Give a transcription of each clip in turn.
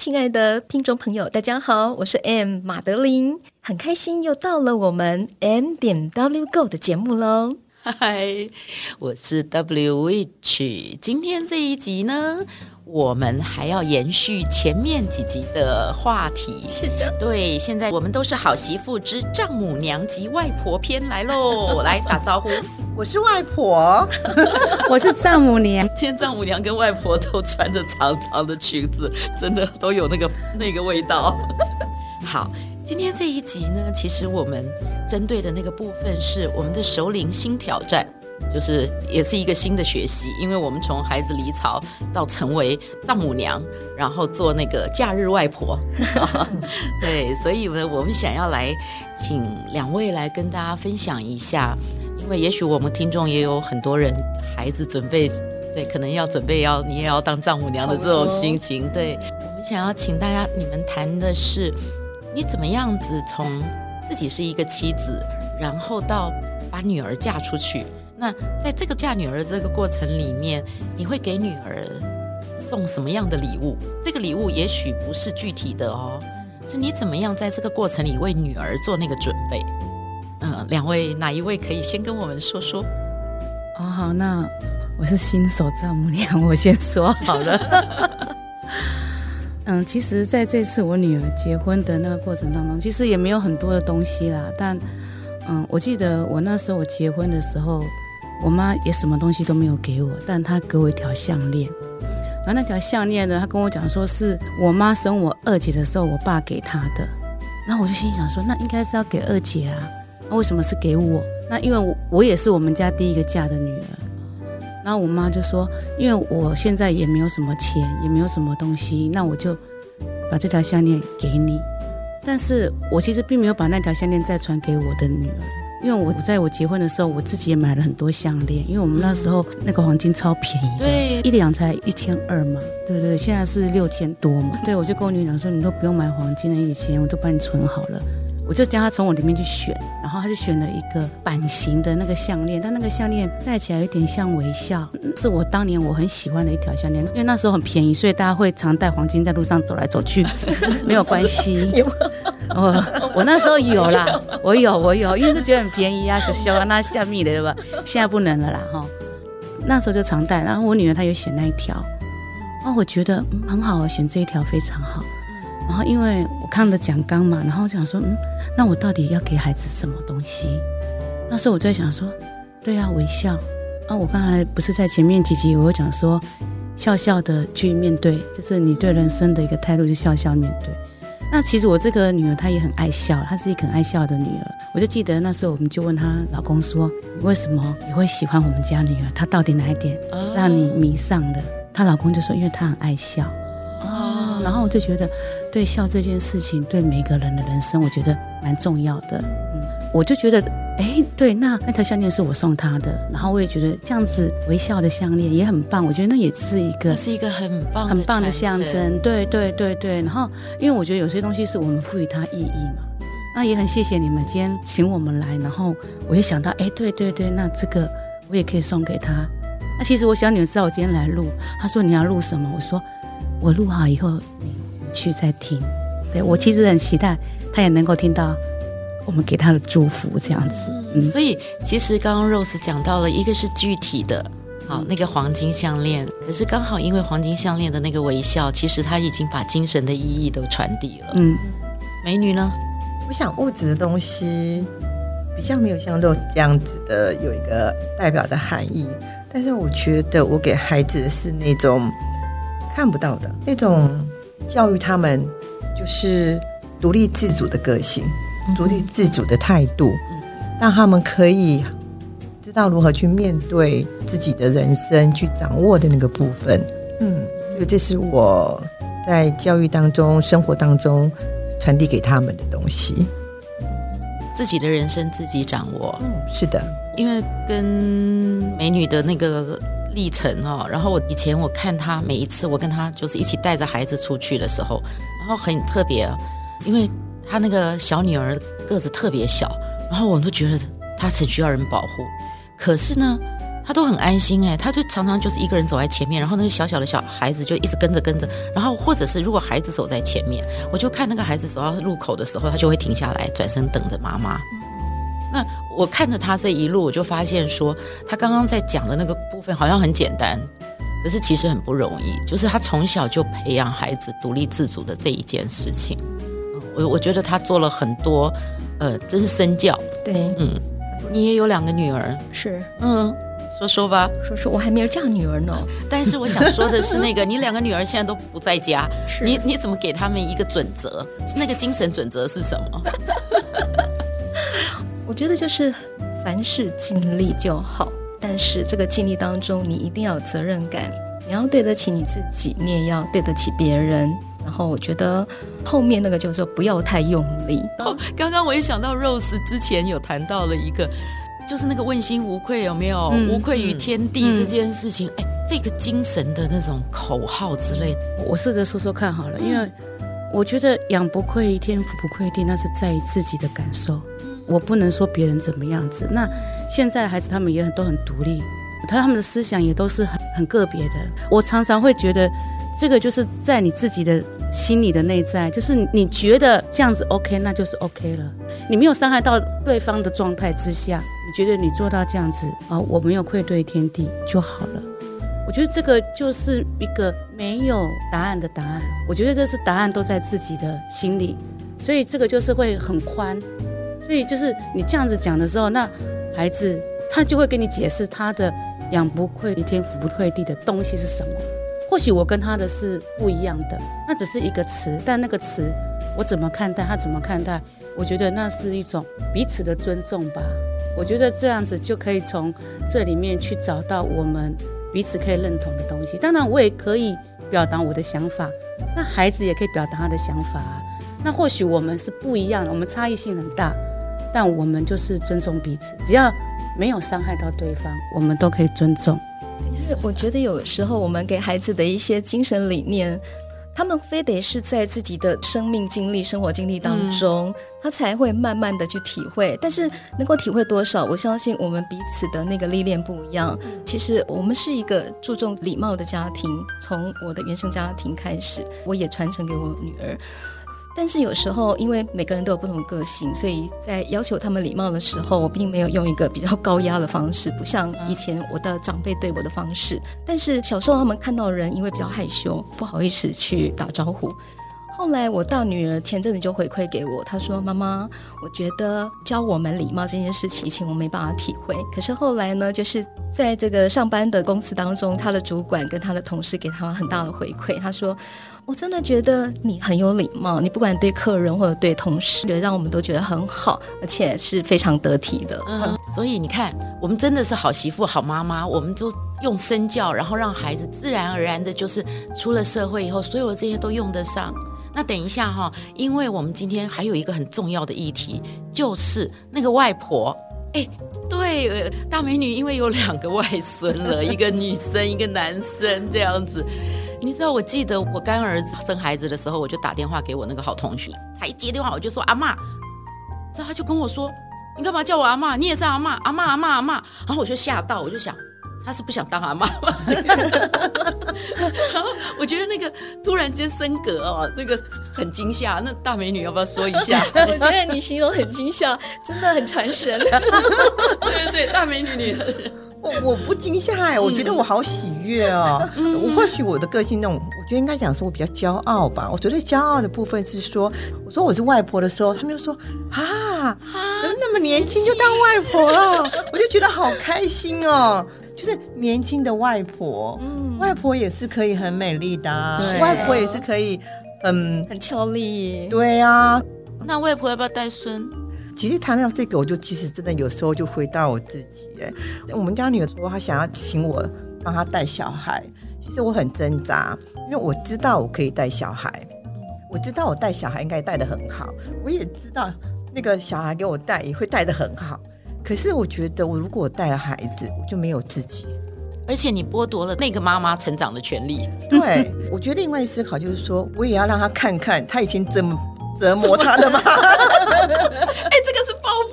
亲爱的听众朋友，大家好，我是 M 马德琳，很开心又到了我们 M 点 W Go 的节目喽。嗨，我是 W Witch，今天这一集呢，我们还要延续前面几集的话题。是的，对，现在我们都是好媳妇之丈母娘及外婆篇来喽，来打招呼。我是外婆，我是丈母娘。今天丈母娘跟外婆都穿着长长的裙子，真的都有那个 那个味道。好，今天这一集呢，其实我们针对的那个部分是我们的首领新挑战，就是也是一个新的学习，因为我们从孩子离巢到成为丈母娘，然后做那个假日外婆，对，所以呢，我们想要来请两位来跟大家分享一下。因为也许我们听众也有很多人孩子准备，对，可能要准备要你也要当丈母娘的这种心情。对，我们想要请大家，你们谈的是你怎么样子从自己是一个妻子，然后到把女儿嫁出去。那在这个嫁女儿这个过程里面，你会给女儿送什么样的礼物？这个礼物也许不是具体的哦，是你怎么样在这个过程里为女儿做那个准备。嗯，两位哪一位可以先跟我们说说？哦，好，那我是新手丈母娘，我先说好了。嗯，其实在这次我女儿结婚的那个过程当中，其实也没有很多的东西啦。但嗯，我记得我那时候我结婚的时候，我妈也什么东西都没有给我，但她给我一条项链。然后那条项链呢，她跟我讲说是我妈生我二姐的时候，我爸给她的。然后我就心想说，那应该是要给二姐啊。那为什么是给我？那因为我我也是我们家第一个嫁的女儿。然后我妈就说，因为我现在也没有什么钱，也没有什么东西，那我就把这条项链给你。但是我其实并没有把那条项链再传给我的女儿，因为我在我结婚的时候，我自己也买了很多项链，因为我们那时候那个黄金超便宜，对，一两才一千二嘛，对不对？现在是六千多嘛。对，我就跟我女儿讲说，你都不用买黄金了，以前我都帮你存好了。我就叫他从我里面去选，然后他就选了一个版型的那个项链，但那个项链戴起来有点像微笑，是我当年我很喜欢的一条项链，因为那时候很便宜，所以大家会常戴黄金在路上走来走去，没有关系。有，我我那时候有啦，我有我有，因为就觉得很便宜啊，小小啊那下面的对吧？现在不能了啦哈。那时候就常戴，然后我女儿她有选那一条，哦，我觉得嗯很好，选这一条非常好。然后因为我看了讲纲嘛，然后我想说，嗯，那我到底要给孩子什么东西？那时候我在想说，对啊，微笑。啊，我刚才不是在前面几集我有讲说，笑笑的去面对，就是你对人生的一个态度，就笑笑面对。那其实我这个女儿她也很爱笑，她是一个很爱笑的女儿。我就记得那时候我们就问她老公说，你为什么你会喜欢我们家女儿？她到底哪一点让你迷上的？她老公就说，因为她很爱笑。然后我就觉得，对笑这件事情，对每个人的人生，我觉得蛮重要的。嗯，我就觉得，哎，对，那那条项链是我送他的，然后我也觉得这样子微笑的项链也很棒。我觉得那也是一个，是一个很棒很棒的象征。对对对对。然后，因为我觉得有些东西是我们赋予它意义嘛。那也很谢谢你们今天请我们来，然后我也想到，哎，对对对，那这个我也可以送给他。那其实我想你们知道我今天来录，他说你要录什么？我说。我录好以后，你去再听。对，我其实很期待，他也能够听到我们给他的祝福，这样子。嗯，所以其实刚刚 Rose 讲到了一个是具体的，好，那个黄金项链。可是刚好因为黄金项链的那个微笑，其实他已经把精神的意义都传递了。嗯，美女呢？我想物质的东西比较没有像 Rose 这样子的有一个代表的含义，但是我觉得我给孩子的是那种。看不到的那种教育，他们就是独立自主的个性，独立自主的态度，让他们可以知道如何去面对自己的人生，去掌握的那个部分。嗯，所以这是我在教育当中、生活当中传递给他们的东西。自己的人生自己掌握。嗯，是的，因为跟美女的那个历程哦，然后我以前我看他每一次我跟他就是一起带着孩子出去的时候，然后很特别，因为他那个小女儿个子特别小，然后我都觉得她很需要人保护，可是呢。他都很安心哎，他就常常就是一个人走在前面，然后那个小小的小孩子就一直跟着跟着，然后或者是如果孩子走在前面，我就看那个孩子走到路口的时候，他就会停下来转身等着妈妈。那我看着他这一路，我就发现说，他刚刚在讲的那个部分好像很简单，可是其实很不容易，就是他从小就培养孩子独立自主的这一件事情。我我觉得他做了很多，呃，这是身教。对，嗯，你也有两个女儿，是，嗯。说说吧，说说，我还没有嫁女儿呢。但是我想说的是，那个你两个女儿现在都不在家，是你你怎么给他们一个准则？那个精神准则是什么？我觉得就是凡事尽力就好，但是这个尽力当中，你一定要有责任感，你要对得起你自己，你也要对得起别人。然后我觉得后面那个就是说不要太用力。哦，刚刚我一想到 Rose 之前有谈到了一个。就是那个问心无愧有没有？嗯、无愧于天地这件事情，哎、嗯，这个精神的那种口号之类的，我试着说说看好了。因为我觉得养不愧于天，福不愧于地，那是在于自己的感受。我不能说别人怎么样子。那现在孩子他们也很都很独立，他他们的思想也都是很很个别的。我常常会觉得。这个就是在你自己的心里的内在，就是你觉得这样子 OK，那就是 OK 了。你没有伤害到对方的状态之下，你觉得你做到这样子啊，我没有愧对天地就好了。我觉得这个就是一个没有答案的答案。我觉得这是答案都在自己的心里，所以这个就是会很宽。所以就是你这样子讲的时候，那孩子他就会跟你解释他的养不愧天，福不愧地的东西是什么。或许我跟他的是不一样的，那只是一个词，但那个词我怎么看待，他怎么看待，我觉得那是一种彼此的尊重吧。我觉得这样子就可以从这里面去找到我们彼此可以认同的东西。当然，我也可以表达我的想法，那孩子也可以表达他的想法啊。那或许我们是不一样的，我们差异性很大，但我们就是尊重彼此，只要没有伤害到对方，我们都可以尊重。因为我觉得有时候我们给孩子的一些精神理念，他们非得是在自己的生命经历、生活经历当中，嗯、他才会慢慢的去体会。但是能够体会多少，我相信我们彼此的那个历练不一样。其实我们是一个注重礼貌的家庭，从我的原生家庭开始，我也传承给我女儿。但是有时候，因为每个人都有不同的个性，所以在要求他们礼貌的时候，我并没有用一个比较高压的方式，不像以前我的长辈对我的方式。但是小时候他们看到人，因为比较害羞，不好意思去打招呼。后来我大女儿前阵子就回馈给我，她说：“妈妈，我觉得教我们礼貌这件事情，以前我没办法体会。可是后来呢，就是在这个上班的公司当中，她的主管跟她的同事给她很大的回馈。她说：我真的觉得你很有礼貌，你不管对客人或者对同事，觉得让我们都觉得很好，而且是非常得体的。嗯，所以你看，我们真的是好媳妇、好妈妈，我们都用身教，然后让孩子自然而然的，就是出了社会以后，所有的这些都用得上。那等一下哈，因为我们今天还有一个很重要的议题，就是那个外婆。哎，对，大美女因为有两个外孙了，一个女生，一个男生，这样子。你知道，我记得我干儿子生孩子的时候，我就打电话给我那个好同学，他一接电话我就说阿嬷，之后他就跟我说，你干嘛叫我阿嬷？你也是阿嬷，阿嬷，阿嬷，阿嬷。然后我就吓到，我就想。他是不想当阿妈吗？然后我觉得那个突然间升格哦，那个很惊吓。那大美女要不要说一下？我觉得你形容很惊吓，真的很传神。对 对对，大美女女，我我不惊吓哎，我觉得我好喜悦哦。嗯、我或许我的个性那种，我觉得应该讲说我比较骄傲吧。我觉得骄傲的部分是说，我说我是外婆的时候，他们就说啊，那么年轻就当外婆了，我就觉得好开心哦。就是年轻的外婆，嗯，外婆也是可以很美丽的，啊，外婆也是可以很很俏丽，对，啊。那外婆要不要带孙？其实谈到这个，我就其实真的有时候就回到我自己，哎，我们家女儿说她想要请我帮她带小孩，其实我很挣扎，因为我知道我可以带小孩，我知道我带小孩应该带的很好，我也知道那个小孩给我带，也会带的很好。可是我觉得，我如果带了孩子，我就没有自己。而且你剥夺了那个妈妈成长的权利。对，我觉得另外思考就是说，我也要让他看看他以前怎么折磨他的妈。哎、欸，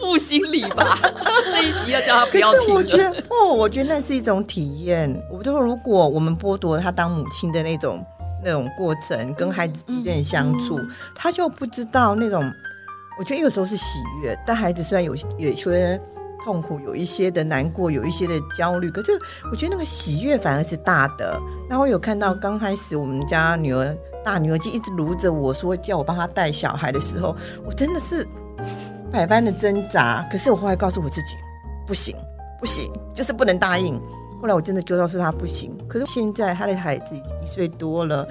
复心理吧？这一集要叫他不要听。可是我觉得，哦，我觉得那是一种体验。我觉得，如果我们剥夺了他当母亲的那种那种过程，跟孩子之间相处，嗯嗯、他就不知道那种。我觉得有时候是喜悦，但孩子虽然有有些痛苦，有一些的难过，有一些的焦虑，可是我觉得那个喜悦反而是大的。那我有看到刚开始我们家女儿大女儿就一直卢着我说叫我帮她带小孩的时候，我真的是百般的挣扎。可是我后来告诉我自己，不行不行，就是不能答应。后来我真的就告诉他不行。可是现在他的孩子已经一岁多了，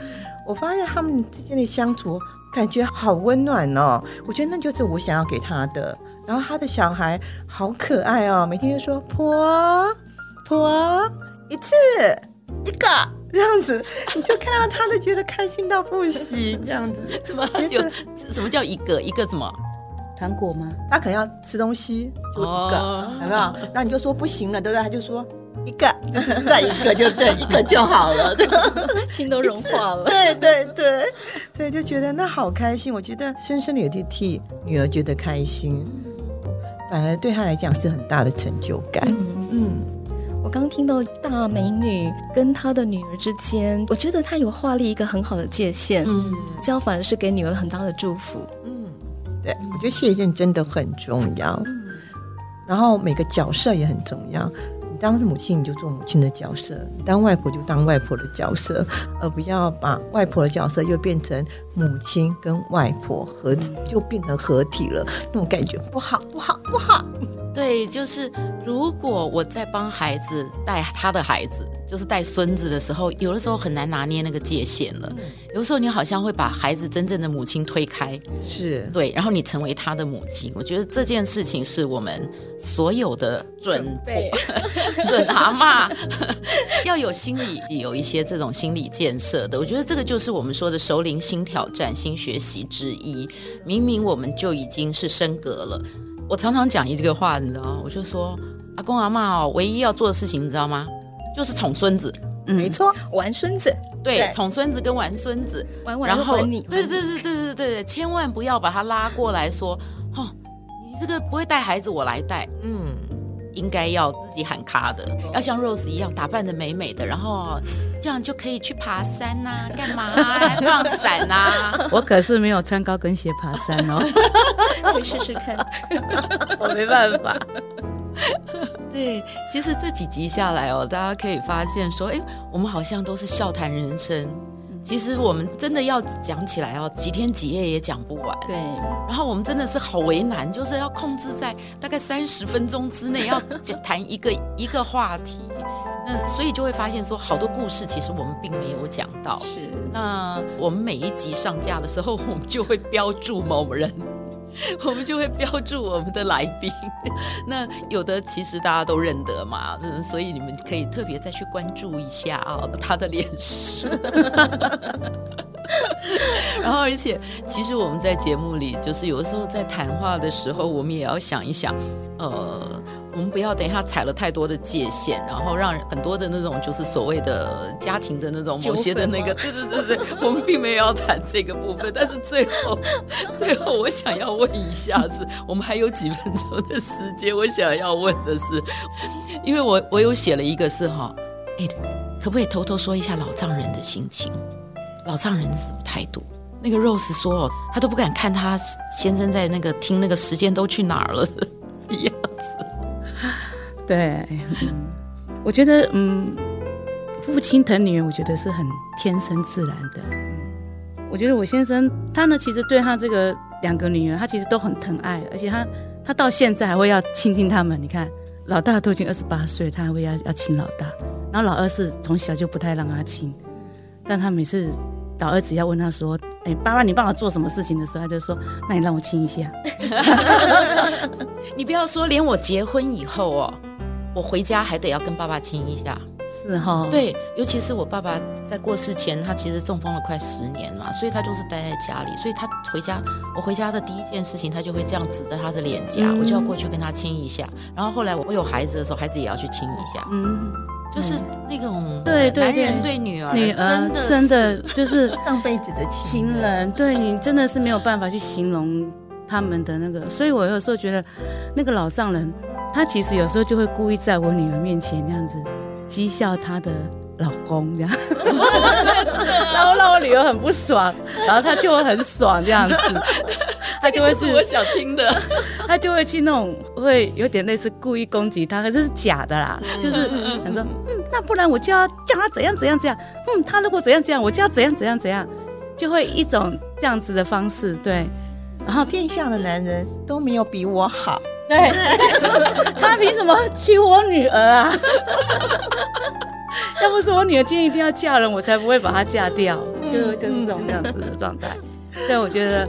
我发现他们之间的相处。感觉好温暖哦，我觉得那就是我想要给他的。然后他的小孩好可爱哦，每天就说婆婆一次一个这样子，你就看到他都觉得开心到不行这样子。怎么有什么叫一个一个什么糖果吗？他可能要吃东西就一个，哦、有没有？那你就说不行了，对不对？他就说。一个，就是再一个就对，一个就好了，心都融化了。对对对，所以就觉得那好开心。我觉得深深的有点替女儿觉得开心，反而对她来讲是很大的成就感。嗯，嗯，我刚听到大美女跟她的女儿之间，我觉得她有画立一个很好的界限，嗯，这样反而是给女儿很大的祝福。嗯，对，我觉得界限真的很重要，然后每个角色也很重要。你当母亲，你就做母亲的角色；当外婆，就当外婆的角色，而不要把外婆的角色又变成母亲跟外婆合，就变成合体了。那种感觉不好，不好，不好。对，就是如果我在帮孩子带他的孩子，就是带孙子的时候，有的时候很难拿捏那个界限了。有的时候你好像会把孩子真正的母亲推开，是对，然后你成为他的母亲。我觉得这件事情是我们所有的准备准阿妈 要有心理有一些这种心理建设的。我觉得这个就是我们说的熟龄新挑战、新学习之一。明明我们就已经是升格了。我常常讲一个话，你知道吗？我就说阿公阿妈哦，唯一要做的事情，你知道吗？就是宠孙子。嗯，没错，玩孙子。对，宠孙子跟玩孙子，玩玩然后你。对对对对对对对，千万不要把他拉过来说，哦，你这个不会带孩子，我来带。嗯，应该要自己喊卡的，要像 Rose 一样打扮的美美的，然后这样就可以去爬山呐、啊，干嘛、啊？放伞呐、啊？我可是没有穿高跟鞋爬山哦。可以试试看，我没办法。对，其实这几集下来哦，大家可以发现说，哎，我们好像都是笑谈人生。其实我们真的要讲起来哦，几天几夜也讲不完。对，然后我们真的是好为难，就是要控制在大概三十分钟之内要谈一个 一个话题。那所以就会发现说，好多故事其实我们并没有讲到。是，那我们每一集上架的时候，我们就会标注某人。我们就会标注我们的来宾，那有的其实大家都认得嘛，嗯所以你们可以特别再去关注一下啊，他的脸书。然后，而且其实我们在节目里，就是有时候在谈话的时候，我们也要想一想，呃。我们不要等一下踩了太多的界限，然后让很多的那种就是所谓的家庭的那种某些的那个，对对对对，我们并没有要谈这个部分。但是最后，最后我想要问一下是，是我们还有几分钟的时间，我想要问的是，因为我我有写了一个是哈，哎，可不可以偷偷说一下老丈人的心情？老丈人是什么态度？那个 Rose 说哦，他都不敢看他先生在那个听那个时间都去哪儿了一样子。对，我觉得，嗯，父亲疼女儿，我觉得是很天生自然的。我觉得我先生他呢，其实对他这个两个女儿，他其实都很疼爱，而且他他到现在还会要亲近他们。你看，老大都已经二十八岁，他还会要要亲老大，然后老二是从小就不太让他亲，但他每次老儿子要问他说：“哎，爸爸，你帮我做什么事情的时候，他就说：那你让我亲一下。” 你不要说，连我结婚以后哦。我回家还得要跟爸爸亲一下，是哈，对，尤其是我爸爸在过世前，他其实中风了快十年嘛，所以他就是待在家里。所以他回家，我回家的第一件事情，他就会这样指着他的脸颊，嗯、我就要过去跟他亲一下。然后后来我有孩子的时候，孩子也要去亲一下。嗯，就是那种对对男人对女儿，女儿真的就是 上辈子的情人，对你真的是没有办法去形容他们的那个。所以我有时候觉得，那个老丈人，他其实有时候就会故意在我女儿面前这样子。讥笑她的老公这样，然后让我女儿很不爽，然后她就会很爽这样子，他就会是我想听的，他就会去那种会有点类似故意攻击他，可是是假的啦，就是他说嗯，那不然我就要叫他怎样怎样怎样，嗯，他如果怎样怎样，我就要怎样怎样怎样，就会一种这样子的方式对，然后天下的男人都没有比我好。对，他凭什么娶我女儿啊？要不是我女儿今天一定要嫁人，我才不会把她嫁掉。就就是这种这样子的状态。所以我觉得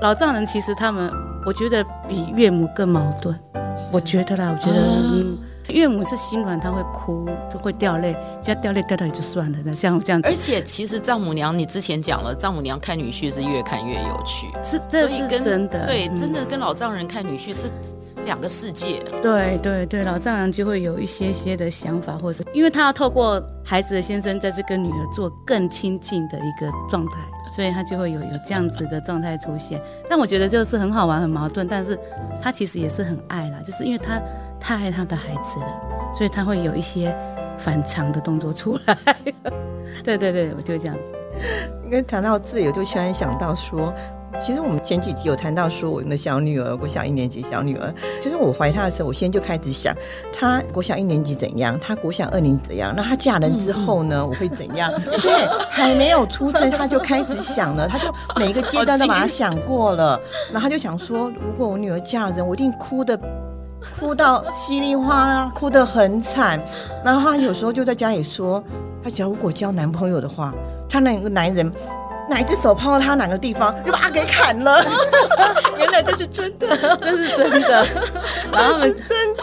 老丈人其实他们，我觉得比岳母更矛盾。我觉得啦，我觉得、嗯、岳母是心软，她会哭，就会掉泪，只要掉泪掉掉也就算了。那像这样子，而且其实丈母娘，你之前讲了，丈母娘看女婿是越看越有趣，是这是真的。对，真的跟老丈人看女婿是。两个世界，对对对，老丈人就会有一些些的想法，或者是因为他要透过孩子的先生在这跟女儿做更亲近的一个状态，所以他就会有有这样子的状态出现。但我觉得就是很好玩，很矛盾，但是他其实也是很爱啦，就是因为他太爱他的孩子了，所以他会有一些反常的动作出来。对对对，我就这样子。因为谈到这，我就突然想到说。其实我们前几集有谈到说，我们的小女儿，国小一年级小女儿，就是我怀她的时候，我先就开始想，她国小一年级怎样，她国小二年级怎样，那她嫁人之后呢，嗯、我会怎样？对，还没有出生，她就开始想了，她就 每一个阶段都把她想过了，然后她就想说，如果我女儿嫁人，我一定哭的，哭到稀里哗啦，哭得很惨。然后她有时候就在家里说，她假如果交男朋友的话，她那个男人。哪一只手碰到他哪个地方，就把他给砍了。原来这是真的，这是真的，然后是真的。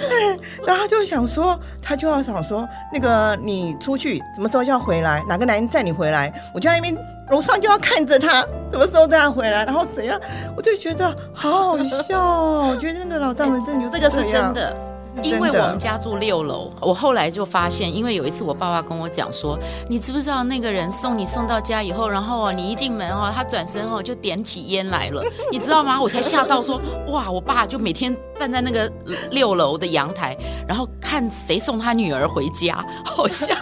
对，然后他就想说，他就要想说，那个你出去什么时候就要回来？哪个男人载你回来？我就在那边楼上就要看着他什么时候带他回来，然后怎样？我就觉得好好笑哦。我觉得那个老丈人真的就这个是真的。因为我们家住六楼，我后来就发现，因为有一次我爸爸跟我讲说，你知不知道那个人送你送到家以后，然后你一进门哦，他转身哦就点起烟来了，你知道吗？我才吓到说，哇，我爸就每天站在那个六楼的阳台，然后看谁送他女儿回家，好像。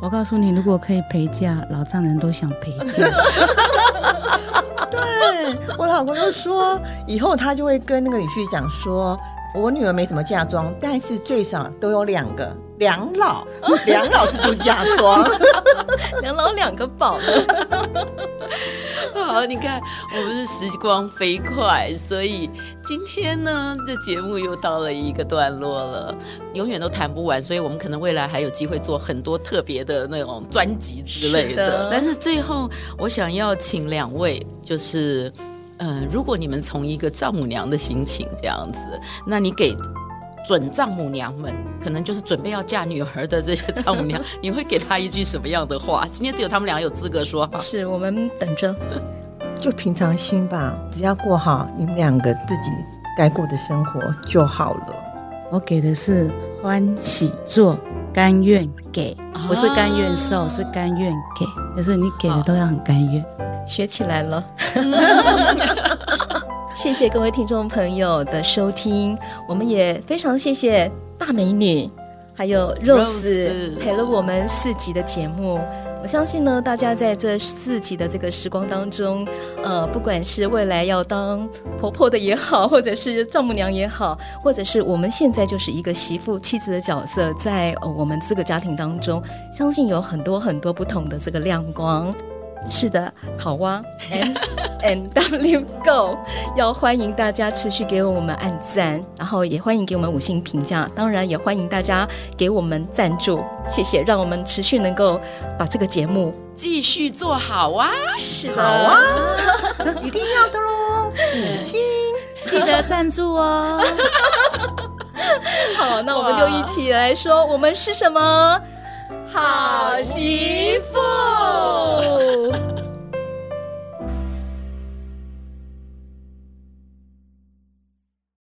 我告诉你，如果可以陪嫁，老丈人都想陪嫁。对，我老公就说，以后他就会跟那个女婿讲说。我女儿没什么嫁妆，但是最少都有两个两老，两老就做嫁妆，两老两个宝。好，你看我们的时光飞快，所以今天呢，这节目又到了一个段落了，永远都谈不完，所以我们可能未来还有机会做很多特别的那种专辑之类的。的但是最后，我想要请两位，就是。嗯、呃，如果你们从一个丈母娘的心情这样子，那你给准丈母娘们，可能就是准备要嫁女儿的这些丈母娘，你会给她一句什么样的话？今天只有他们俩有资格说。是我们等着，就平常心吧，只要过好你们两个自己该过的生活就好了。我给的是欢喜做，甘愿给，不是甘愿受，是甘愿给，就是你给的都要很甘愿。学起来了，谢谢各位听众朋友的收听，我们也非常谢谢大美女还有 Rose 陪了我们四集的节目。我相信呢，大家在这四集的这个时光当中，呃，不管是未来要当婆婆的也好，或者是丈母娘也好，或者是我们现在就是一个媳妇妻子的角色，在，呃，我们这个家庭当中，相信有很多很多不同的这个亮光。是的，好哇，M N W Go，要欢迎大家持续给我们按赞，然后也欢迎给我们五星评价，当然也欢迎大家给我们赞助，谢谢，让我们持续能够把这个节目继续做好啊！是的，好啊，一定要的喽，五星记得赞助哦。好，那我们就一起来说，我们是什么？好媳妇。